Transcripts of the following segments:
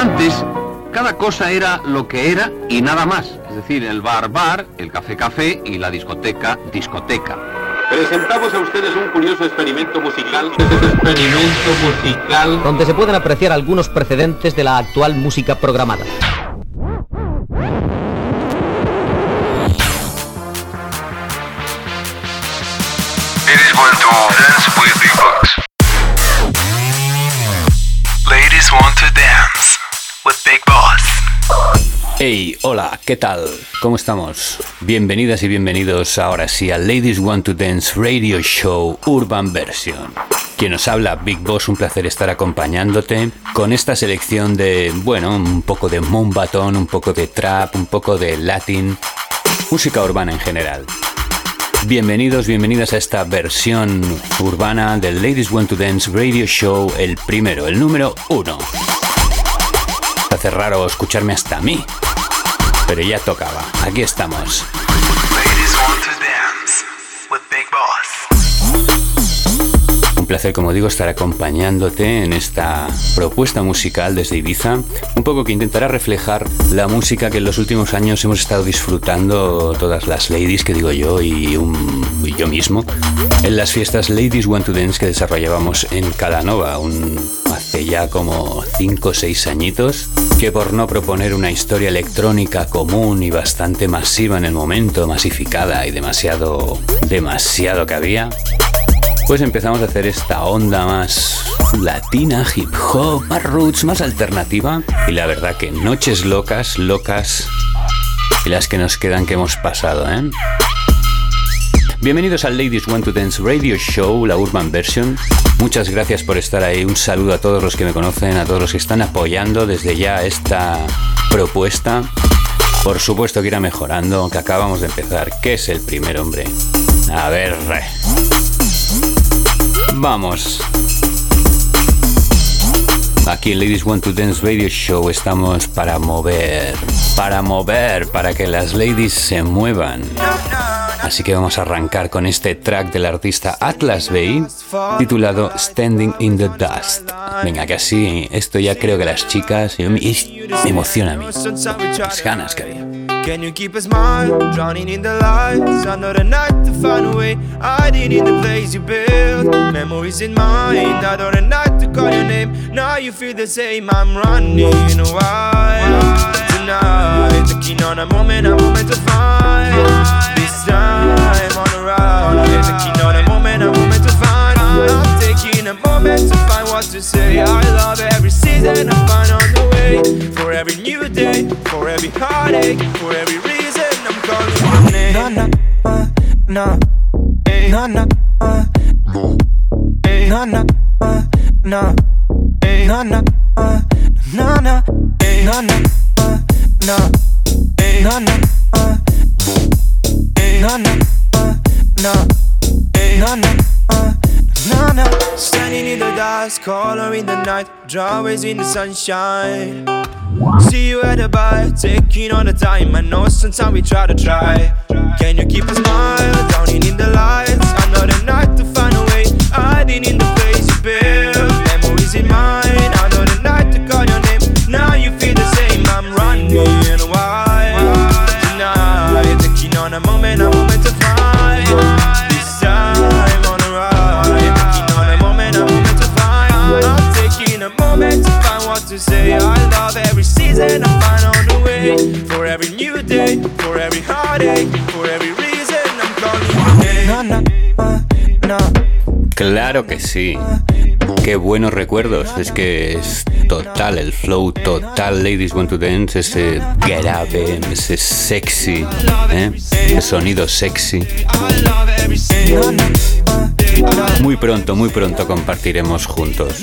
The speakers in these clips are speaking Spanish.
Antes, cada cosa era lo que era y nada más. Es decir, el bar bar, el café café y la discoteca discoteca. Presentamos a ustedes un curioso experimento musical. experimento musical. Donde se pueden apreciar algunos precedentes de la actual música programada. Ladies want to dance with big boss. Hey, hola, ¿qué tal? ¿Cómo estamos? Bienvenidas y bienvenidos ahora sí al Ladies Want to Dance Radio Show Urban Version. Quien nos habla, Big Boss, un placer estar acompañándote con esta selección de, bueno, un poco de Moonbaton, un poco de trap, un poco de latin, música urbana en general. Bienvenidos, bienvenidas a esta versión urbana del Ladies Want to Dance Radio Show, el primero, el número uno. Hace raro escucharme hasta a mí, pero ya tocaba. Aquí estamos. Un placer, como digo, estar acompañándote en esta propuesta musical desde Ibiza, un poco que intentará reflejar la música que en los últimos años hemos estado disfrutando todas las ladies, que digo yo, y, un- y yo mismo, en las fiestas Ladies Want to Dance que desarrollábamos en Calanova, un, hace ya como 5 o 6 añitos, que por no proponer una historia electrónica común y bastante masiva en el momento, masificada y demasiado, demasiado que había, pues empezamos a hacer esta onda más latina, hip hop, más roots, más alternativa. Y la verdad que noches locas, locas, y las que nos quedan que hemos pasado, ¿eh? Bienvenidos al Ladies Want to Dance Radio Show, la Urban Version. Muchas gracias por estar ahí. Un saludo a todos los que me conocen, a todos los que están apoyando desde ya esta propuesta. Por supuesto que irá mejorando, que acabamos de empezar. ¿Qué es el primer hombre? A ver. Vamos. Aquí en Ladies Want to Dance Radio Show estamos para mover, para mover, para que las ladies se muevan. Así que vamos a arrancar con este track del artista Atlas Bay titulado Standing in the Dust. Venga, que así, esto ya creo que las chicas, me, me emociona a mí. Las ganas que había. Can you keep a smile, drowning in the lights? Another night to find a way, hiding in the place you built. Memories in mind, another night to call your name. Now you feel the same, I'm running wild. Tonight, taking on a moment, a moment to find. This time on the route, yeah, taking on a moment, a moment to find. I'm taking a moment to find what to say. I love every season I find on the way. For every new day, for every heartache, for every reason I'm calling your name. Na na uh, na na na uh, na na uh, na na na uh, na na na na uh, na na na uh, na na uh, na na na uh, na na Standing in the dusk, color in the night, drawings in the sunshine. See you at the bar, taking all the time. I know sometimes we try to try. Can you keep a smile, drowning in the lights? Another night to find a way, hiding in the place you built. Memories in mind, every season I find on the way. For every new day, for every heartache, for every reason I'm calling your name. na na na Claro que sí. Qué buenos recuerdos. Es que es total, el flow total. Ladies Want to Dance, ese grave, ese sexy, ¿eh? ese sonido sexy. Muy pronto, muy pronto compartiremos juntos.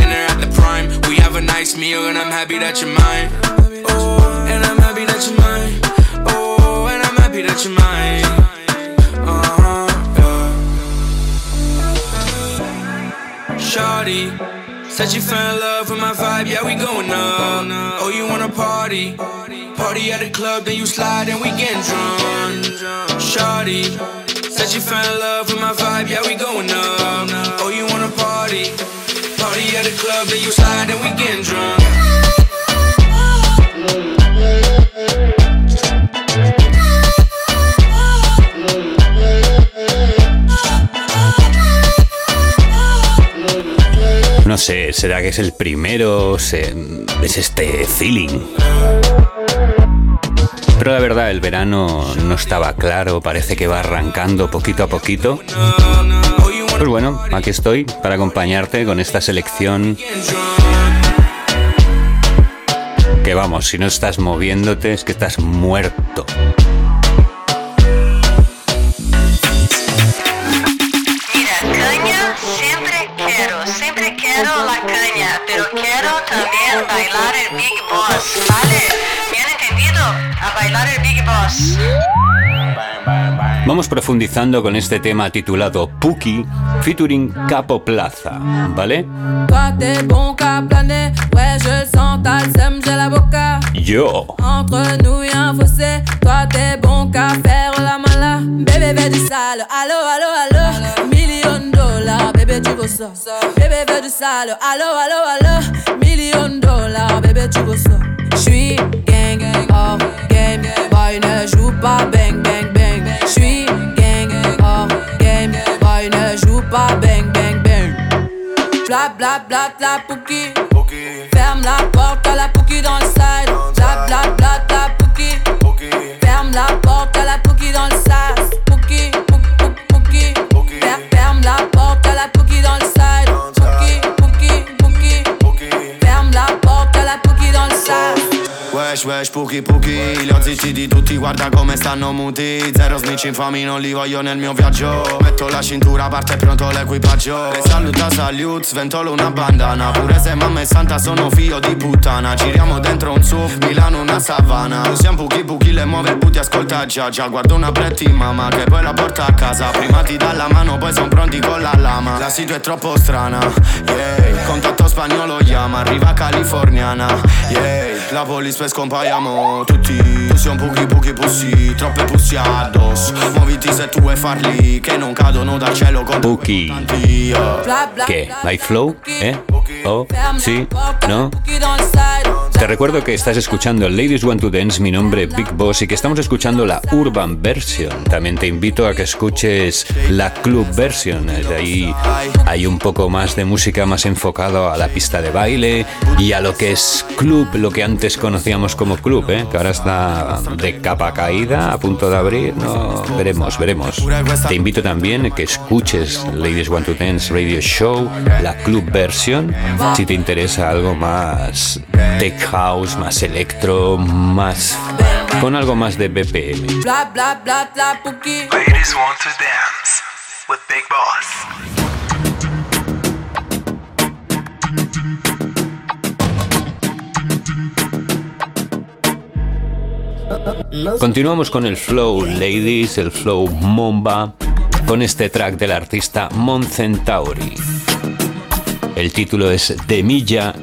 have a nice and I'm happy that you're mine. Oh, and I'm happy that you're mine. Oh, and I'm happy that you're mine. Uh-huh, yeah. Shawty said you fell in love with my vibe, yeah we going up. Oh, you wanna party? Party at the club, then you slide and we getting drunk. Shawty said you fell in love with my vibe, yeah we going up. Oh, you wanna party? No sé, ¿será que es el primero? Se- ¿Es este feeling? Pero la verdad, el verano no estaba claro, parece que va arrancando poquito a poquito. Pues bueno, aquí estoy para acompañarte con esta selección. Que vamos, si no estás moviéndote es que estás muerto. Mira, caña siempre quiero, siempre quiero la caña, pero quiero también bailar el Big Boss, ¿vale? Bailar el Big Boss. Vamos profundizando con este tema titulado Pookie featuring Capo Plaza, ¿vale? Yo. Entre nous y'a un fossé, toi t'es bon qu'à faire la mala. Bébé veut du sale, allo allo allo. Million dollars, bébé tu veux ça. Bébé veut du sale, allo allo allo. Million de dollars, bébé tu veux ça. J'suis gang, hors game, boy ne joue pas bang bang bang? J'suis gang, hors game, boy ne joue pas bang bang bang? Bla bla bla la pouki. Ferme la porte à la pouki dans le side. Wesh, wesh, puki puki Li ho zittiti tutti, guarda come stanno muti. Zero snitch infami, non li voglio nel mio viaggio. Metto la cintura, parte pronto l'equipaggio. Le saluta salute, sventolo una bandana. Pure se mamma e santa sono figlio di puttana. Giriamo dentro un SUV, Milano una savana. Usiamo puki puki, le muove booty, ascolta già già. Guardo una pretti mamma che poi la porta a casa. Prima ti dà la mano, poi son pronti con la lama. La situa è troppo strana, yeah. Contatto spagnolo chiama, arriva californiana, yeah. La police poi scompaiamo tutti Tu sei un puki puki pussy, troppe pussy addosso Muoviti se tu vuoi farli, che non cadono dal cielo con Pookie. Bla bla. ¿Qué? ¿Hay flow? ¿Eh? ¿Oh? Ferme ¿Sí? la porte à la ¿No? Te recuerdo que estás escuchando Ladies Want to Dance, mi nombre es Big Boss y que estamos escuchando la Urban Version. También te invito a que escuches la Club Version. De ahí hay un poco más de música más enfocado a la pista de baile y a lo que es club, lo que antes conocíamos como club, ¿eh? que ahora está de capa caída, a punto de abrir. No, veremos, veremos. Te invito también a que escuches Ladies Want to Dance Radio Show, la Club Version, si te interesa algo más tech house, más electro, más con algo más de BPM. Bla bla bla la pouki. Ladies want to dance with Big Boss. Continuamos con el flow ladies, el flow momba, con este track del artista Mon Centauri. El título es De Milla,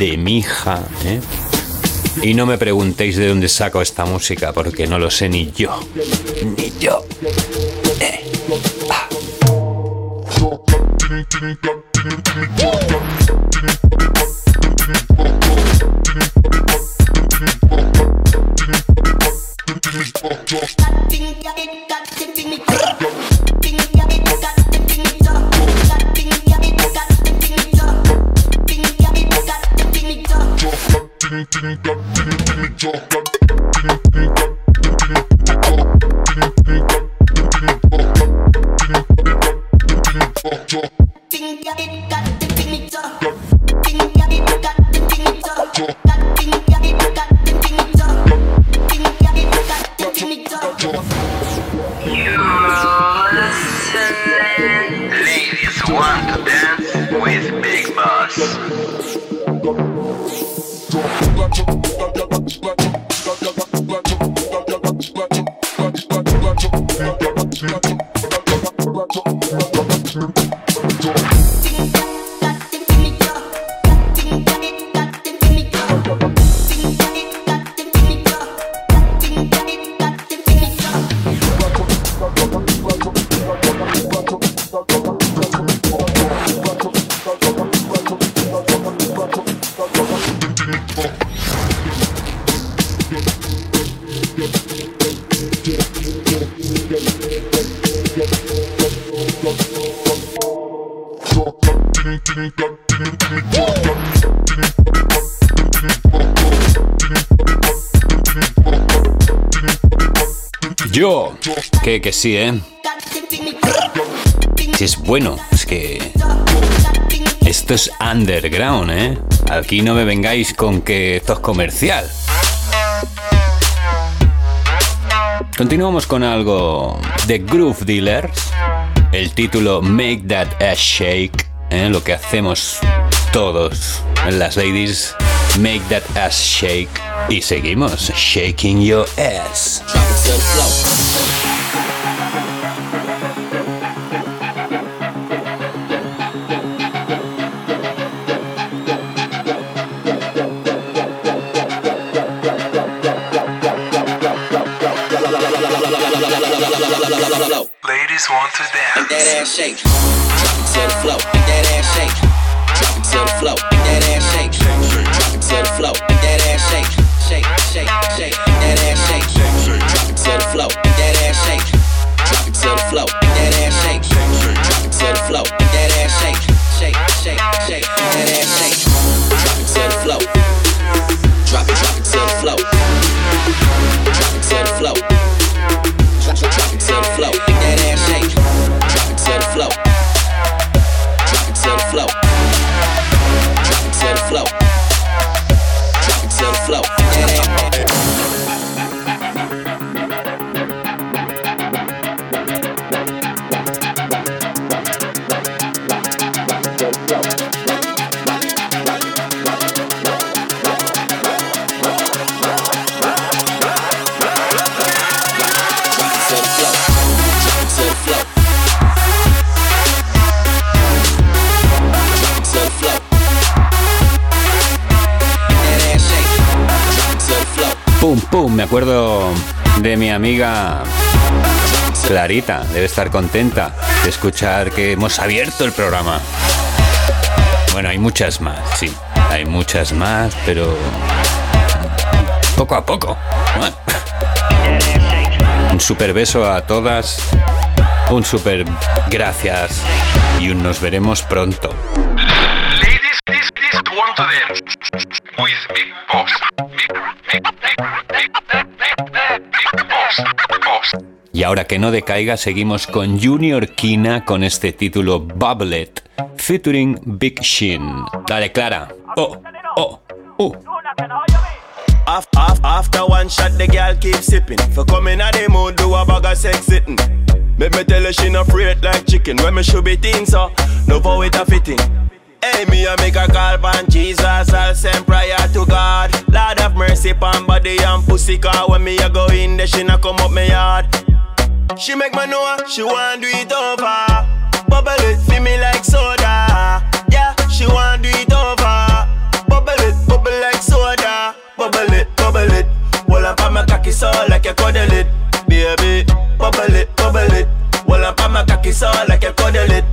de Mija, ¿eh? Y no me preguntéis de dónde saco esta música, porque no lo sé ni yo. Ni yo. Eh. Ah. Yo, que, que sí, ¿eh? Si es bueno, es que... Esto es underground, ¿eh? Aquí no me vengáis con que esto es comercial. Continuamos con algo de Groove Dealers. El título Make That Ass Shake. ¿eh? Lo que hacemos todos las ladies. Make That Ass Shake. Y seguimos shaking your ass. Ladies want to dance. that ass shake. Drop it to the floor. Make that ass shake. Drop it to the floor. Make that ass shake. Drop it to the floor. Make that ass shake. Shake, shake, shake. Make that ass shake. Drop it to the floor. Make that ass shake. Drop it to the floor. Make that ass shake. Drop it to the floor. Make that ass acuerdo de mi amiga Clarita. Debe estar contenta de escuchar que hemos abierto el programa. Bueno, hay muchas más, sí. Hay muchas más, pero poco a poco. Un super beso a todas. Un super gracias. Y un nos veremos pronto. Y ahora que no decaiga, seguimos con Junior Kina con este título Bubblet, featuring Big Shin. Dale, Clara. Oh, oh, oh. Af, af, after one shot, the girl keep sipping. For coming the mood, do a bag of sex sitting. Make me tell her she afraid like chicken. When me should be thin, so no for it a fitting. Hey, me make a call on Jesus, I'll send prayer to God. Lord have mercy upon body and pussy, car when me a go in there, she come up me yard. She make me know she want do it over. Bubble it, feel me like soda. Yeah, she want do it over. Bubble it, bubble like soda. Bubble it, bubble it. Well, up on my cocky so like you cuddle it, baby. Bubble it, bubble it. Well, up on my cocky so like you cuddle it.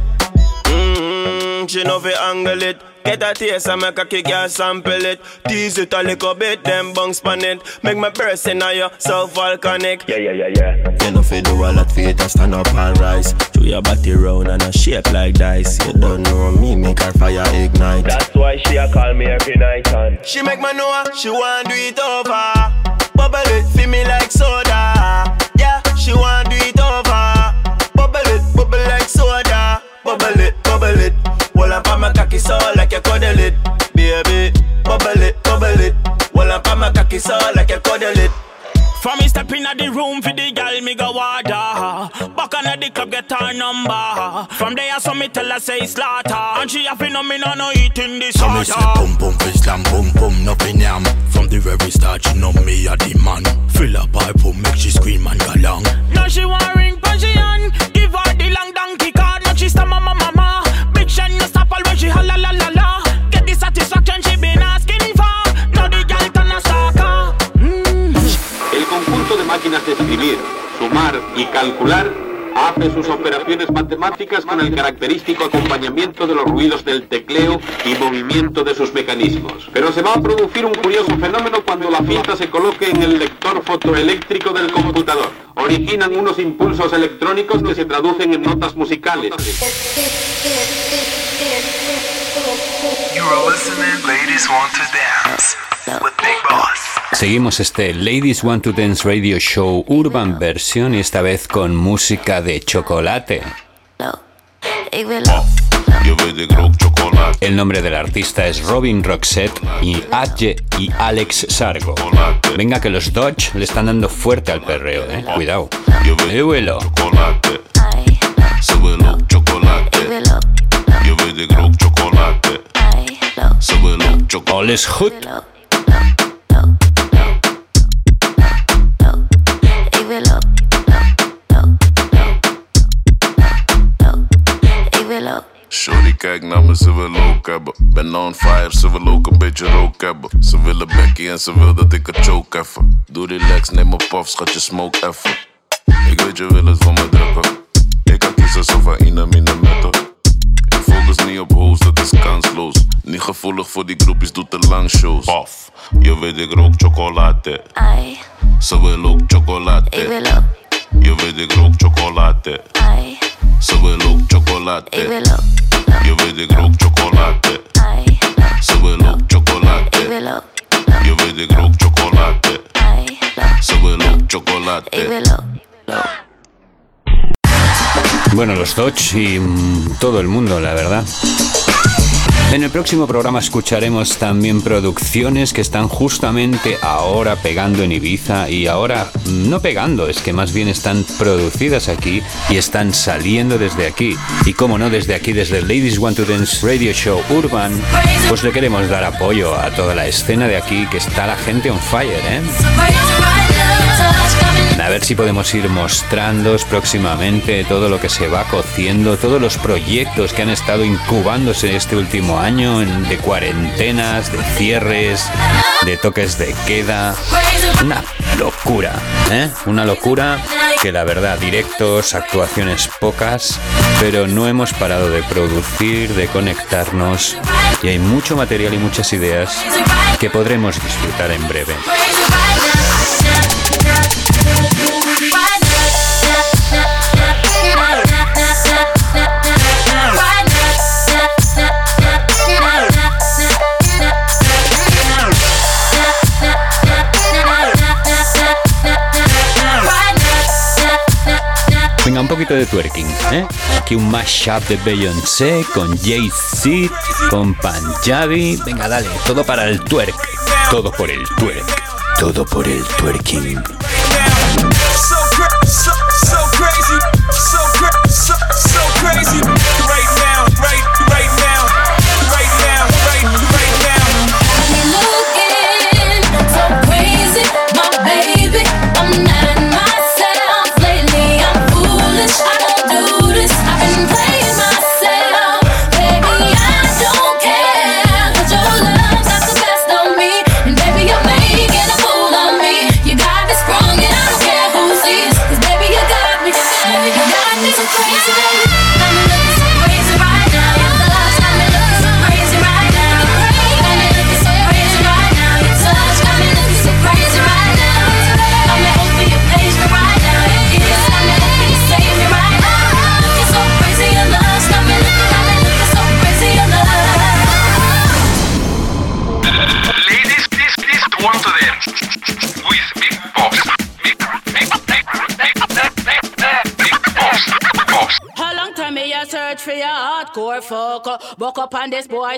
She know fi angle it. Get a taste and make a kick and sample it. Tease it a little bit, then bounce pan it. Make my burst in you, so volcanic. Yeah, yeah, yeah, yeah. You know fi do a lot for it and stand up and rise. Do your body round and a shape like dice. You don't know me, make her fire ignite. That's why she a call me every night and she make me know she want do it over. Bubble it, feel me like soda. Yeah, she want do it number. From there, I saw me tell her say slaughter. And she have no me no no eating this So me say boom boom fi slam boom boom nothing yam. From the very start, she know me a the man. Fill up her boom, make she scream and go long. Now she want ring on. Give her the long donkey card. Now she stammer mama mama. Big Shen no stop all when she holla la la la. Get the satisfaction she been asking for. Now the girl turn a stalker. Mm. El conjunto de máquinas de escribir, sumar y calcular hace sus operaciones matemáticas con el característico acompañamiento de los ruidos del tecleo y movimiento de sus mecanismos. Pero se va a producir un curioso fenómeno cuando la cinta se coloque en el lector fotoeléctrico del computador. Originan unos impulsos electrónicos que se traducen en notas musicales. You are listening, ladies want to dance with Big Boss. Seguimos este Ladies Want to Dance Radio Show Urban Version y esta vez con música de chocolate. El nombre del artista es Robin Roxette y Adje y Alex Sargo. Venga que los Dodge le están dando fuerte al perreo, eh. Cuidado. Súbelo, chocolate. All is good. Ze wil ook hebben. Ben on fire, ze wil ook een beetje rook hebben. Ze willen Becky en ze wil dat ik het choke even. Doe relax, neem een puff, schat je smoke even. Ik weet je wil het van me drukken. Ik kan kiezen zo van mine, metten. Ik focus niet op hoes, dat is kansloos. Niet gevoelig voor die groepjes, doe te lang shows. Paf, je weet ik rook chocolade. Ze wil ook chocolade. Ik wil ook. Je weet ik rook chocolade. Ze wil ook chocolade. Ik wil ook. Je weet ik rook chocolade. Ze wil ook chocolade. Ik wil ook. Je weet ik rook chocolade. Ze wil ook chocolade. Ik wil ook. Bueno, los Dodge y mm, todo el mundo, la verdad. En el próximo programa escucharemos también producciones que están justamente ahora pegando en Ibiza y ahora no pegando, es que más bien están producidas aquí y están saliendo desde aquí. Y como no, desde aquí, desde Ladies Want to Dance Radio Show Urban, pues le queremos dar apoyo a toda la escena de aquí que está la gente on fire, ¿eh? A ver si podemos ir mostrando próximamente todo lo que se va cociendo, todos los proyectos que han estado incubándose este último año de cuarentenas, de cierres, de toques de queda. Una locura, ¿eh? Una locura que la verdad, directos, actuaciones pocas, pero no hemos parado de producir, de conectarnos y hay mucho material y muchas ideas que podremos disfrutar en breve. De twerking, ¿eh? Aquí un mashup de Beyoncé con Jay-Z, con Punjabi. Venga, dale, todo para el twerk. Todo por el twerk. Todo por el twerking.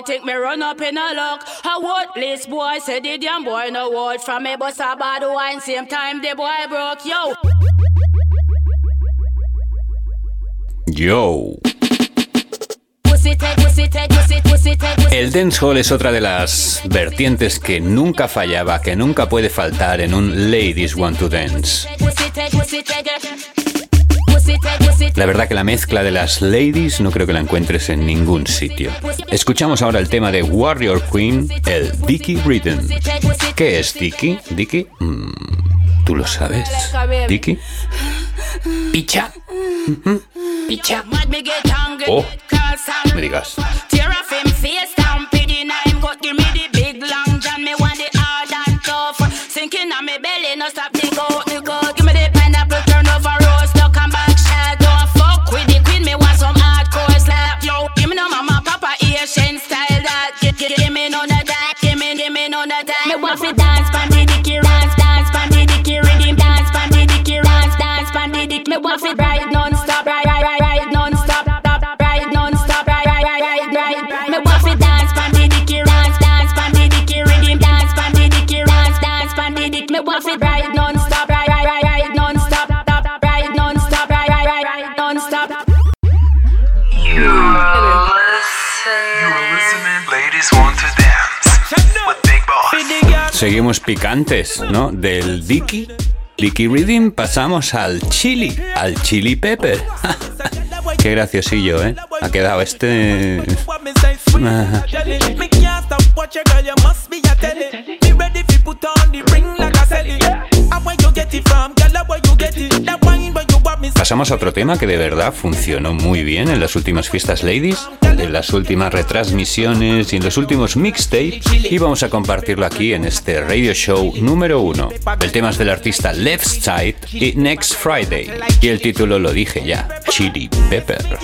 Boy, think me run up in a lock. A worthless boy said the damn boy no word from me, but a bad wine same time the boy broke yo. Yo. El dancehall es otra de las vertientes que nunca fallaba, que nunca puede faltar en un Ladies Want to Dance. La verdad que la mezcla de las ladies no creo que la encuentres en ningún sitio. Escuchamos ahora el tema de Warrior Queen, el Dicky Rhythm. ¿Qué es Dicky? ¿Dicky? Mm, ¿Tú lo sabes? ¿Dicky? Picha. Picha. Oh, me digas. Seguimos picantes, ¿no? Del Dicky, Dicky Rhythm, pasamos al chili, al chili pepper. Qué graciosillo, ¿eh? Ha quedado este... Pasamos a otro tema que de verdad funcionó muy bien en las últimas fiestas ladies, en las últimas retransmisiones y en los últimos mixtapes y vamos a compartirlo aquí en este radio show número uno. El tema es del artista Left Side y Next Friday y el título lo dije ya, Chili Pepper.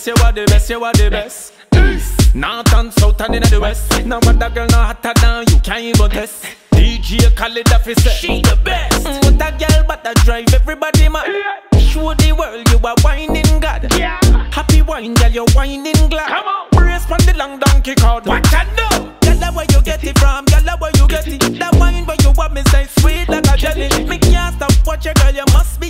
Best, you are the best, you are the best. North and south and inna the west. No other girl no hotter than you, can't even test. DJ Khaled say she the best. Mm, What a girl but a drive everybody mad. Show the world you are whining God. Yeah. Happy wine girl you whining glad. Come on. Brace on the long donkey cord. What I know? Girl where you get it from? Girl where you get it? That wine where you want me say sweet like a jelly. Me can't stop watch your girl you must be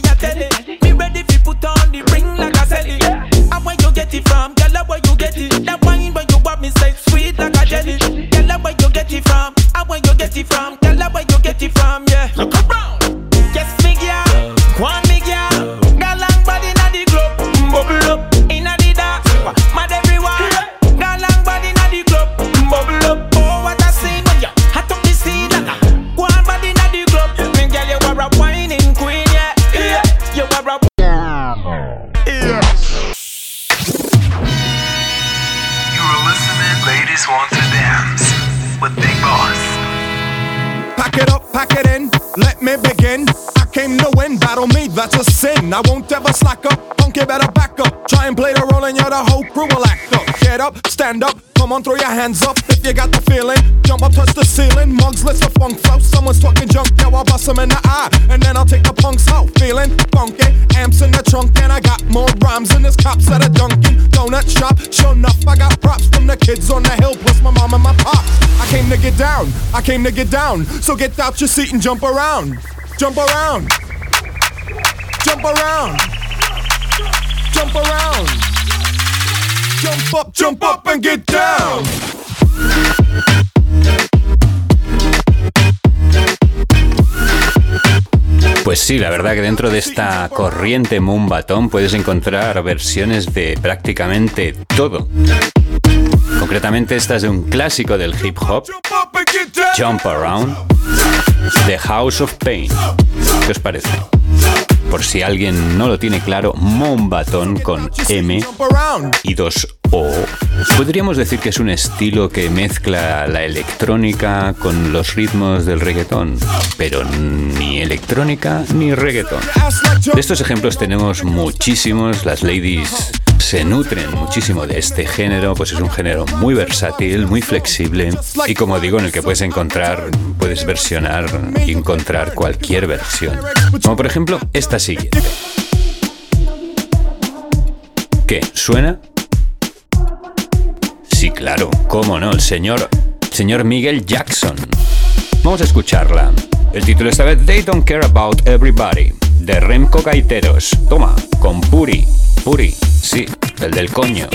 come on, throw your hands up if you got the feeling. Jump up, touch the ceiling, mugs, let's the funk flow. Someone's talking junk, yo, I'll bust 'em in the eye. And then I'll take the punks out, feeling funky. Amps in the trunk, and I got more rhymes than this cops at a Dunkin' Donut shop. Sure enough, I got props from the kids on the hill, plus my mom and my pops. I came to get down, I came to get down. So get out your seat and jump around. Jump around. Jump around. Jump around. Jump up, jump up and get down. Pues sí, la verdad que dentro de esta corriente Moonbaton puedes encontrar versiones de prácticamente todo. Concretamente esta es de un clásico del hip hop, Jump Around, The House of Pain. ¿Qué os parece? Por si alguien no lo tiene claro, Moonbaton con M y dos O. Podríamos decir que es un estilo que mezcla la electrónica con los ritmos del reggaetón, pero ni electrónica ni reggaetón. De estos ejemplos tenemos muchísimos, las ladies se nutren muchísimo de este género, pues es un género muy versátil, muy flexible y como digo, en el que puedes encontrar, puedes versionar y encontrar cualquier versión. Como por ejemplo esta siguiente. ¿Qué? ¿Suena? Sí, claro, cómo no, el señor, señor Miguel Jackson. Vamos a escucharla. El título esta vez They Don't Care About Everybody, de Remco Gaiteros. Toma, con Puri. Puri, sí, el del coño.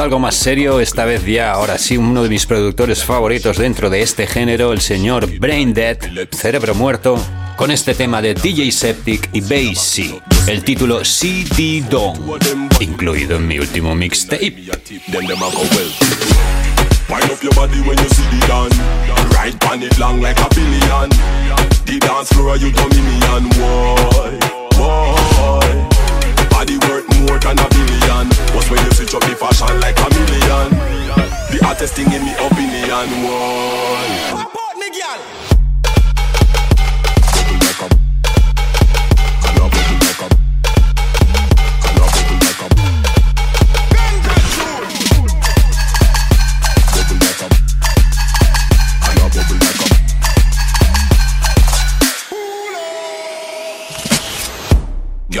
Algo más serio, esta vez ya, ahora sí, uno de mis productores favoritos dentro de este género, el señor Brain Dead, Cerebro Muerto, con este tema de DJ Septic y Bass C, el título CD Dong, incluido en mi último mixtape. Wind up your body when you see the done. Ride pan it long like a billion. The dance floor you dominion. Boy, boy. Body worth more than a billion. What's when you switch up the fashion like a million? The hottest thing in me opinion. Boy. Girl,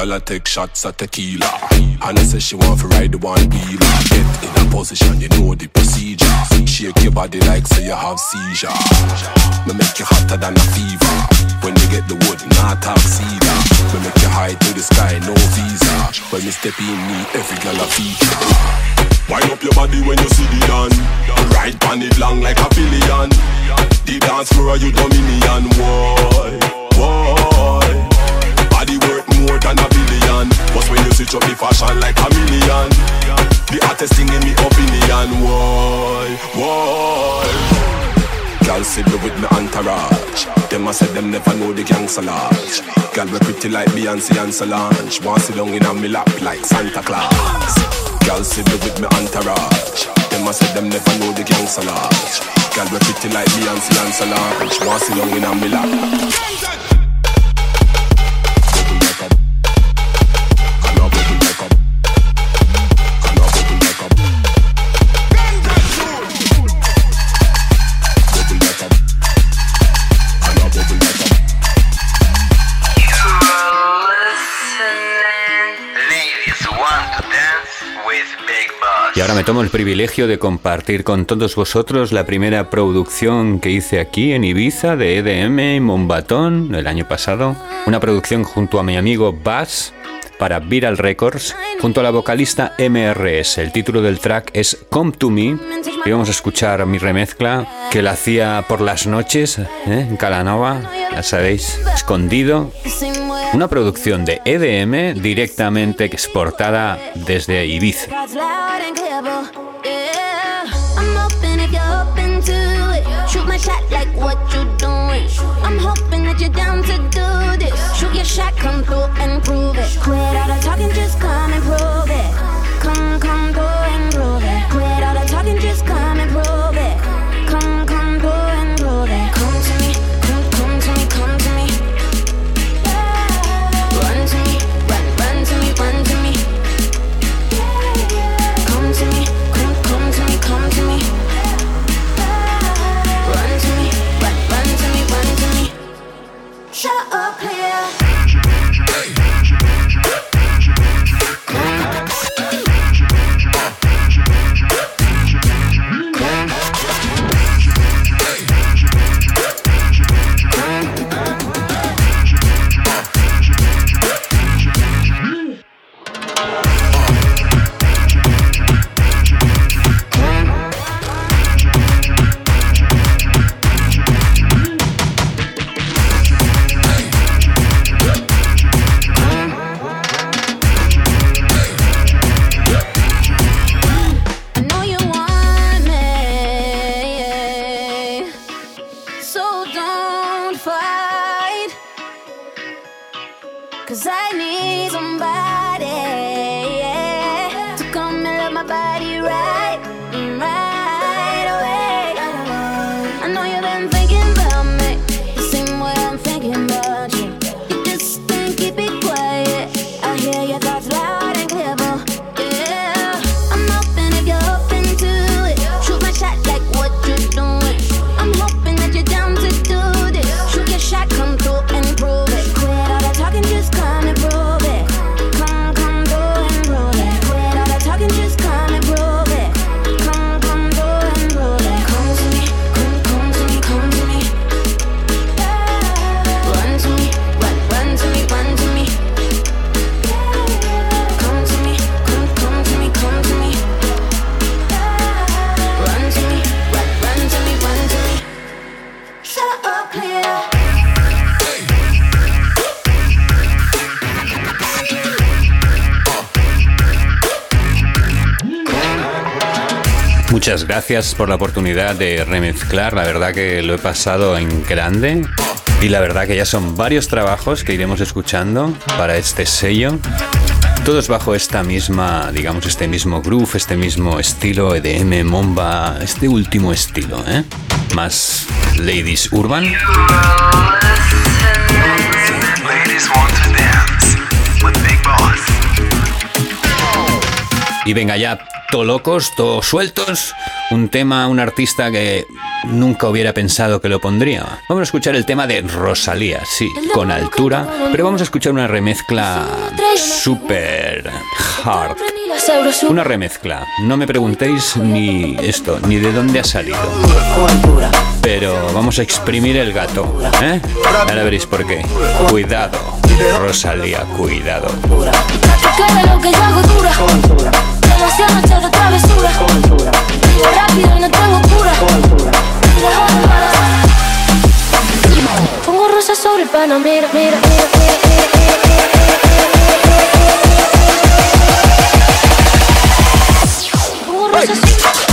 I take shots at tequila. And I say she want to ride the one wheeler. Get in a position, you know the procedure. Shake your body like say you have seizure. Me make you hotter than a fever. When you get the wood, not cedar. Me make you high to the sky, no visa. When me step in, me every girl a feature. Wind up your body when you see the done. Ride pan it long like a billion. The dance floor you dominion, boy, boy. Body worth more than a billion. What's when you switch up the fashion like a million? The hottest thing in me opinion, why, why? Girl sit with me entourage. Them a say them never know the gangster lodge. Girl we pretty like Beyonce and Solange. Want sit down in a me lap like Santa Claus. Girl sit with me entourage. Them a say them never know the gangster lodge. Girl we pretty like Beyonce and Solange. Want sit down in a me lap. Y ahora me tomo el privilegio de compartir con todos vosotros la primera producción que hice aquí en Ibiza de EDM Mombatón el año pasado. Una producción junto a mi amigo Bass para Viral Records, junto a la vocalista MRS. El título del track es Come to Me. Y vamos a escuchar mi remezcla que la hacía por las noches ¿eh? en Calanova, ya sabéis, escondido. Una producción de EDM directamente exportada desde Ibiza. I need somebody Muchas gracias por la oportunidad de remezclar, la verdad que lo he pasado en grande y la verdad que ya son varios trabajos que iremos escuchando para este sello. Todos bajo esta misma, digamos, este mismo groove, este mismo estilo EDM, Momba, este último estilo, ¿eh? Más Ladies Urban. Y venga ya, to locos, to sueltos. Un tema, un artista que nunca hubiera pensado que lo pondría. Vamos a escuchar el tema de Rosalía, sí, con altura, pero vamos a escuchar una remezcla super hard. Una remezcla. No me preguntéis ni esto, ni de dónde ha salido. Pero vamos a exprimir el gato, ¿eh? Ahora veréis por qué. Cuidado, Rosalía, cuidado. Que de lo que yo hago dura Demasiadas noches de travesura rápido no tengo cura. Pongo rosas sobre el mira, mira, mira. Pongo rosas sobre el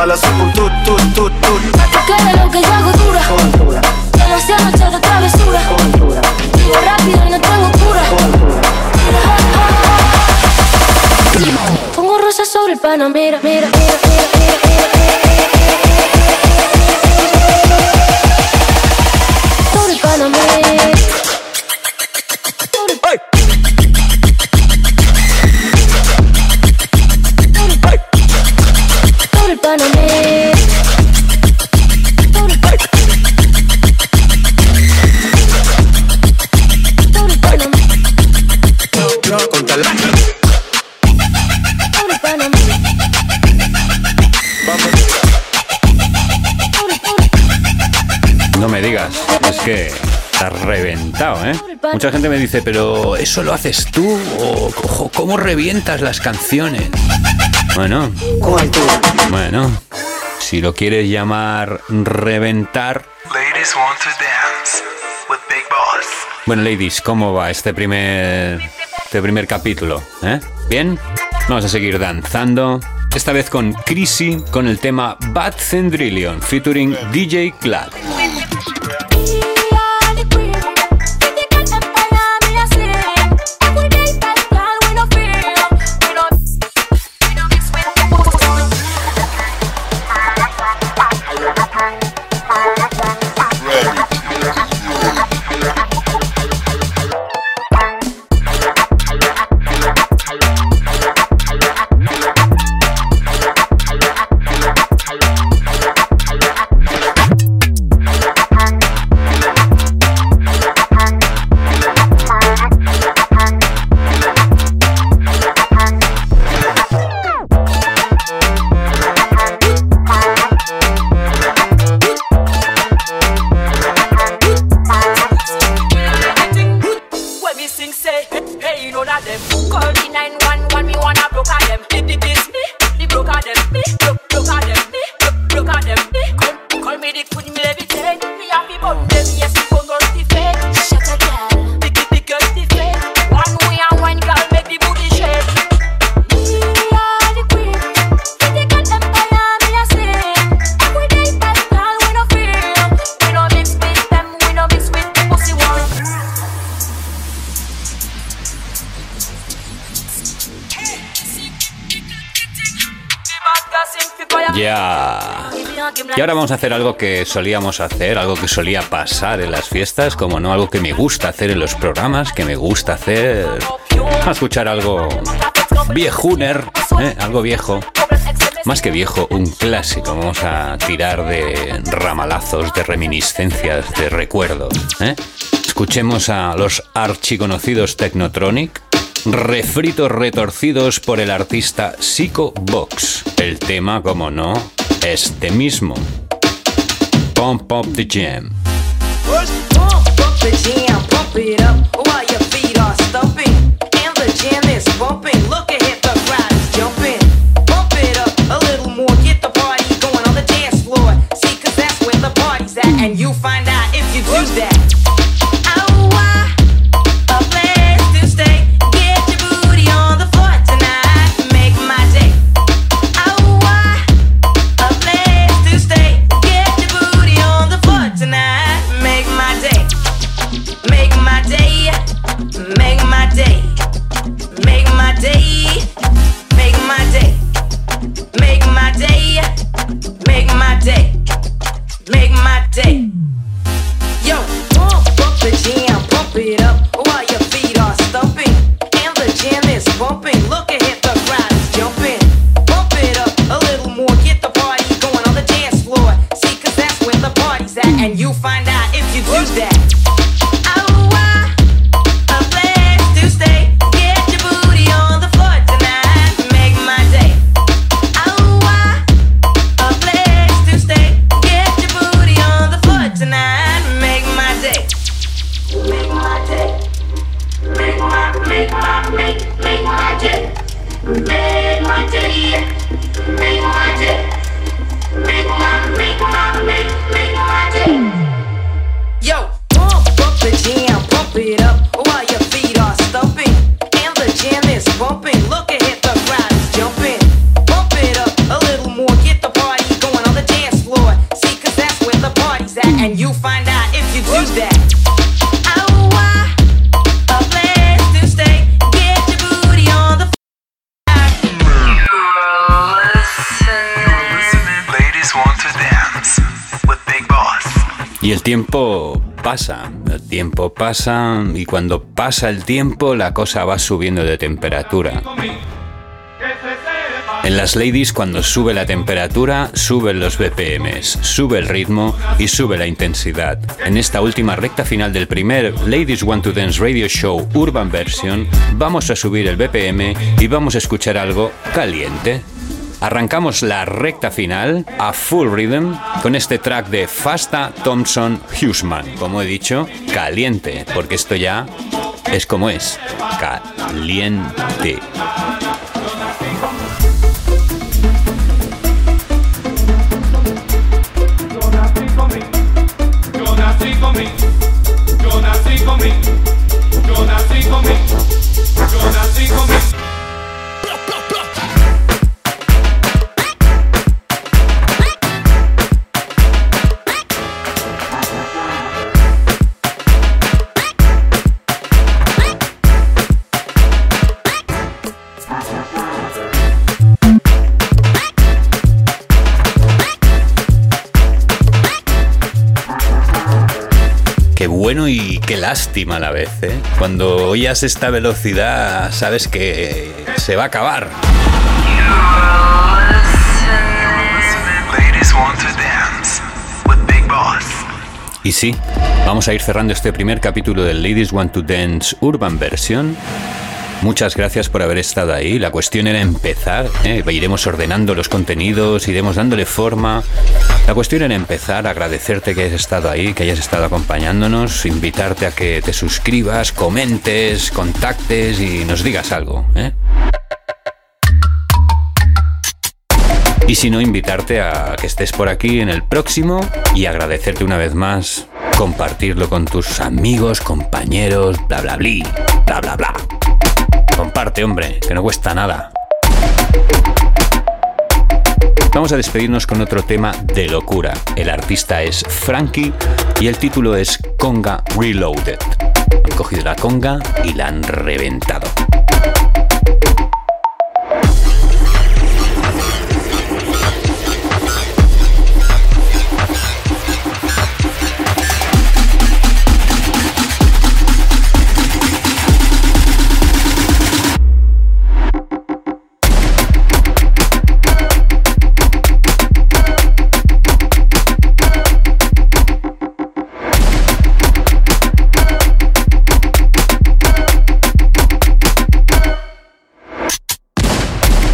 para la tu, gente me dice, pero ¿eso lo haces tú? ¿O ojo, cómo revientas las canciones? Bueno, bueno, si lo quieres llamar reventar. Ladies want to dance with Big Boss. Bueno, ladies, ¿cómo va este primer, este primer capítulo? ¿Eh? ¿Bien? Vamos a seguir danzando. Esta vez con Chrissy con el tema Bad Cendrillion featuring DJ Clad. Y ahora vamos a hacer algo que solíamos hacer, algo que solía pasar en las fiestas, como no, algo que me gusta hacer en los programas, que me gusta hacer. A escuchar algo viejuner, ¿eh? algo viejo. Más que viejo, un clásico. Vamos a tirar de ramalazos, de reminiscencias, de recuerdos. ¿eh? Escuchemos a los archiconocidos Technotronic, refritos retorcidos por el artista Psycho Box. El tema, como no, este mismo. Pump Up the Jam. Pump up the jam, pump it up while your feet are stumping. And the jam is bumping. Look ahead, the crowd is jumping. Pump it up a little more, get the party going on the dance floor. See, cause that's where the party's at, and you find out tiempo pasa, el tiempo pasa y cuando pasa el tiempo la cosa va subiendo de temperatura. En las ladies cuando sube la temperatura suben los BPMs, sube el ritmo y sube la intensidad. En esta última recta final del primer Ladies Want to Dance Radio Show Urban Version vamos a subir el BPM y vamos a escuchar algo caliente. Arrancamos la recta final a full rhythm con este track de Fasta Thompson Huseman. Como he dicho, caliente, porque esto ya es como es, caliente. Yo lástima a la vez, ¿eh? Cuando oyas esta velocidad sabes que se va a acabar. Y sí, vamos a ir cerrando este primer capítulo del Ladies Want to Dance Urban Version Muchas gracias por haber estado ahí. La cuestión era empezar. ¿eh? Iremos ordenando los contenidos, iremos dándole forma. La cuestión era empezar, agradecerte que hayas estado ahí, que hayas estado acompañándonos, invitarte a que te suscribas, comentes, contactes y nos digas algo. ¿eh? Y si no, invitarte a que estés por aquí en el próximo y agradecerte una vez más compartirlo con tus amigos, compañeros, bla bla bla, bla bla bla. Comparte, hombre, que no cuesta nada. Vamos a despedirnos con otro tema de locura. El artista es Frankie y el título es Conga Reloaded. Han cogido la conga y la han reventado.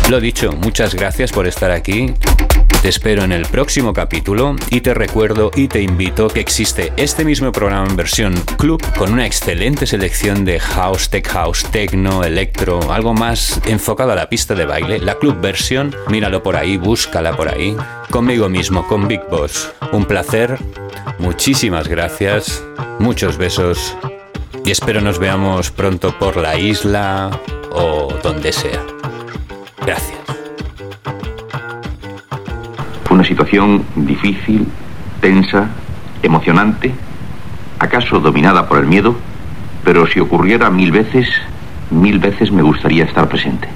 Lo dicho, muchas gracias por estar aquí. Te espero en el próximo capítulo y te recuerdo y te invito que existe este mismo programa en versión club con una excelente selección de house, tech house, techno, electro, algo más enfocado a la pista de baile. La club versión, míralo por ahí, búscala por ahí. Conmigo mismo, con Big Boss. Un placer, muchísimas gracias, muchos besos y espero nos veamos pronto por la isla o donde sea. Gracias. Una situación difícil, tensa, emocionante, acaso dominada por el miedo, pero si ocurriera mil veces, mil veces me gustaría estar presente.